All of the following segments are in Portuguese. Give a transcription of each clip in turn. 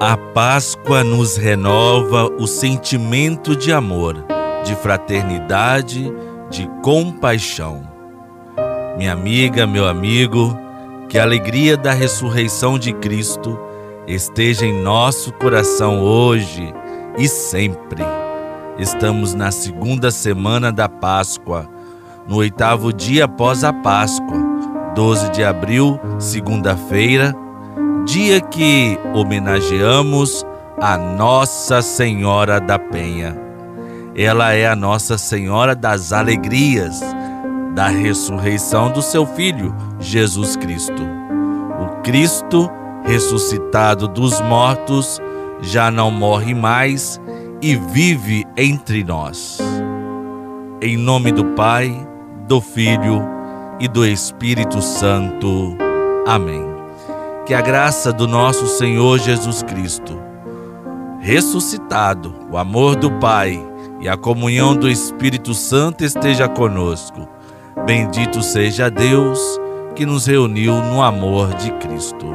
A Páscoa nos renova o sentimento de amor, de fraternidade, de compaixão. Minha amiga, meu amigo, que a alegria da ressurreição de Cristo esteja em nosso coração hoje e sempre. Estamos na segunda semana da Páscoa, no oitavo dia após a Páscoa, 12 de abril, segunda-feira dia que homenageamos a Nossa Senhora da Penha. Ela é a Nossa Senhora das Alegrias, da ressurreição do seu Filho, Jesus Cristo. O Cristo, ressuscitado dos mortos, já não morre mais e vive entre nós. Em nome do Pai, do Filho e do Espírito Santo. Amém que a graça do nosso Senhor Jesus Cristo, ressuscitado, o amor do Pai e a comunhão do Espírito Santo esteja conosco. Bendito seja Deus que nos reuniu no amor de Cristo.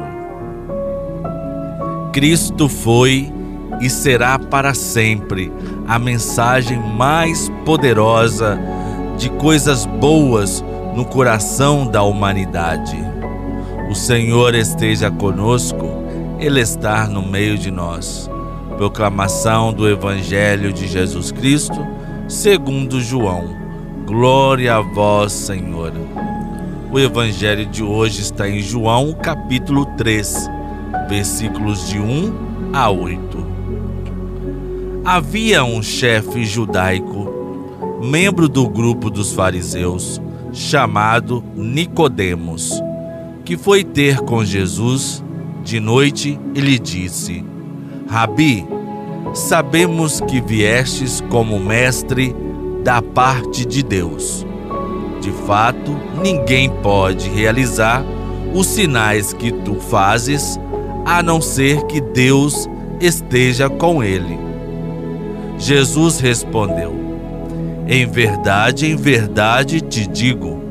Cristo foi e será para sempre a mensagem mais poderosa de coisas boas no coração da humanidade. O Senhor esteja conosco, Ele está no meio de nós. Proclamação do Evangelho de Jesus Cristo, segundo João. Glória a vós, Senhor. O Evangelho de hoje está em João, capítulo 3, versículos de 1 a 8. Havia um chefe judaico, membro do grupo dos fariseus, chamado Nicodemos que foi ter com Jesus de noite e lhe disse: Rabi, sabemos que viestes como mestre da parte de Deus. De fato, ninguém pode realizar os sinais que tu fazes a não ser que Deus esteja com ele. Jesus respondeu: Em verdade, em verdade te digo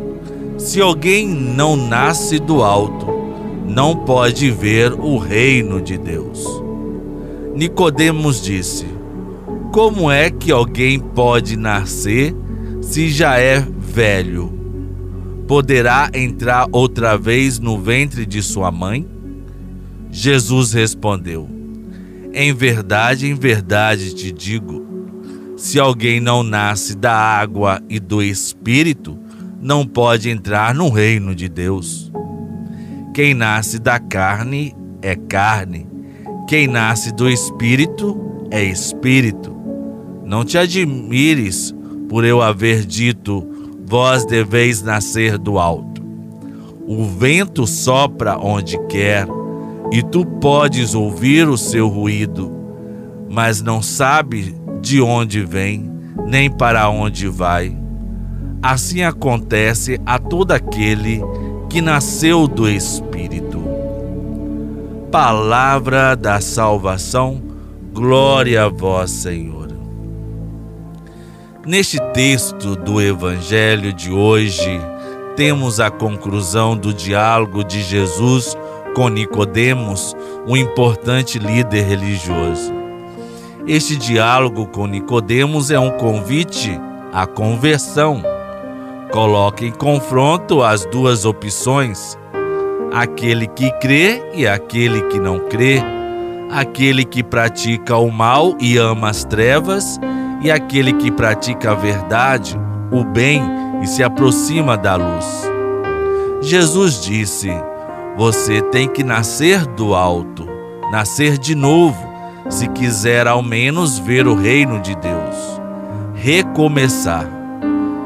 se alguém não nasce do alto, não pode ver o reino de Deus. Nicodemos disse: Como é que alguém pode nascer se já é velho? Poderá entrar outra vez no ventre de sua mãe? Jesus respondeu: Em verdade, em verdade te digo, se alguém não nasce da água e do espírito, não pode entrar no reino de Deus. Quem nasce da carne é carne, quem nasce do espírito é espírito. Não te admires por eu haver dito: vós deveis nascer do alto. O vento sopra onde quer, e tu podes ouvir o seu ruído, mas não sabe de onde vem, nem para onde vai. Assim acontece a todo aquele que nasceu do Espírito. Palavra da salvação, glória a vós, Senhor. Neste texto do Evangelho de hoje, temos a conclusão do diálogo de Jesus com Nicodemos, um importante líder religioso. Este diálogo com Nicodemos é um convite à conversão Coloque em confronto as duas opções: aquele que crê e aquele que não crê, aquele que pratica o mal e ama as trevas, e aquele que pratica a verdade, o bem e se aproxima da luz. Jesus disse: Você tem que nascer do alto, nascer de novo, se quiser ao menos ver o reino de Deus. Recomeçar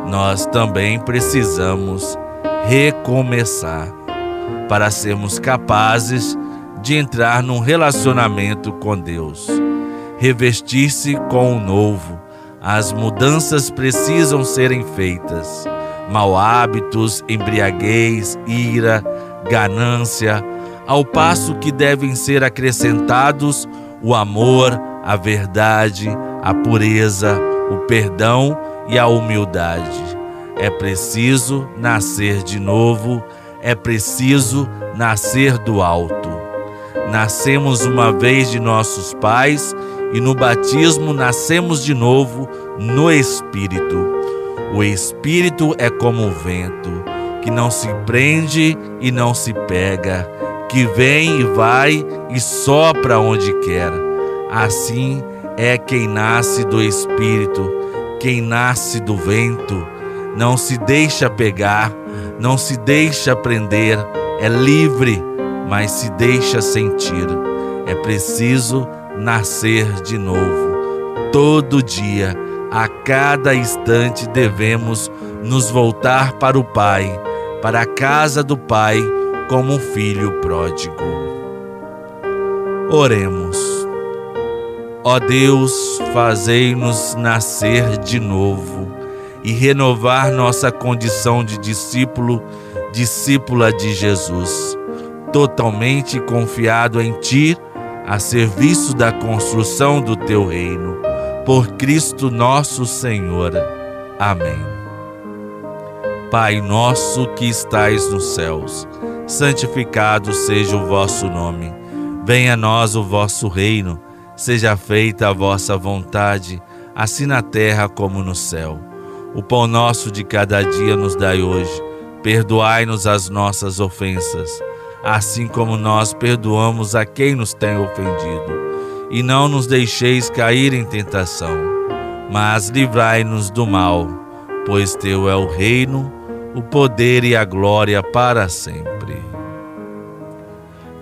nós também precisamos recomeçar para sermos capazes de entrar num relacionamento com Deus. Revestir-se com o novo. As mudanças precisam serem feitas. Mal hábitos, embriaguez, ira, ganância, ao passo que devem ser acrescentados o amor, a verdade, a pureza, o perdão e a humildade. É preciso nascer de novo, é preciso nascer do alto. nascemos uma vez de nossos pais e no batismo nascemos de novo no Espírito. O Espírito é como o vento, que não se prende e não se pega, que vem e vai e sopra onde quer. Assim é quem nasce do Espírito, quem nasce do vento, não se deixa pegar, não se deixa prender, é livre, mas se deixa sentir. É preciso nascer de novo. Todo dia, a cada instante, devemos nos voltar para o Pai, para a casa do Pai, como um filho pródigo. Oremos. Ó Deus, fazei-nos nascer de novo e renovar nossa condição de discípulo, discípula de Jesus, totalmente confiado em Ti a serviço da construção do teu reino. Por Cristo nosso Senhor. Amém. Pai nosso que estais nos céus, santificado seja o vosso nome. Venha a nós o vosso reino. Seja feita a vossa vontade, assim na terra como no céu. O pão nosso de cada dia nos dai hoje. Perdoai-nos as nossas ofensas assim como nós perdoamos a quem nos tem ofendido. E não nos deixeis cair em tentação, mas livrai-nos do mal, pois teu é o reino, o poder e a glória para sempre.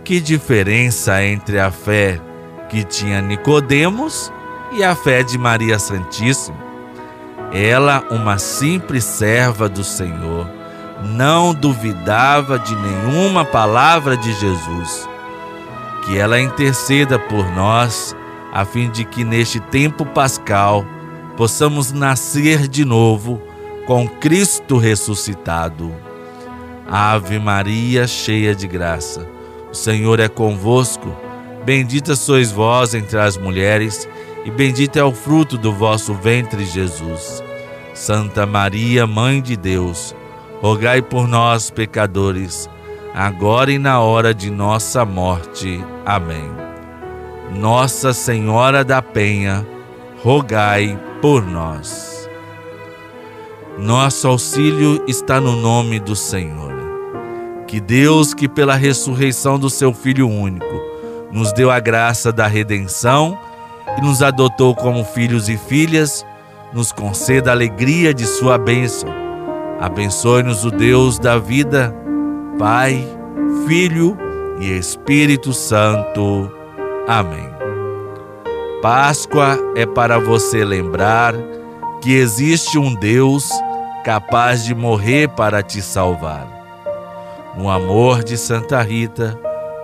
Que diferença entre a fé que tinha Nicodemos e a fé de Maria Santíssima? Ela, uma simples serva do Senhor, não duvidava de nenhuma palavra de Jesus. Que ela interceda por nós, a fim de que neste tempo pascal possamos nascer de novo com Cristo ressuscitado. Ave Maria, cheia de graça, o Senhor é convosco. Bendita sois vós entre as mulheres, e bendito é o fruto do vosso ventre, Jesus. Santa Maria, Mãe de Deus, rogai por nós, pecadores, agora e na hora de nossa morte. Amém. Nossa Senhora da Penha, rogai por nós. Nosso auxílio está no nome do Senhor. Que Deus, que pela ressurreição do seu Filho único, nos deu a graça da redenção e nos adotou como filhos e filhas, nos conceda a alegria de sua bênção Abençoe-nos o Deus da vida, Pai, Filho e Espírito Santo. Amém. Páscoa é para você lembrar que existe um Deus capaz de morrer para te salvar. No amor de Santa Rita,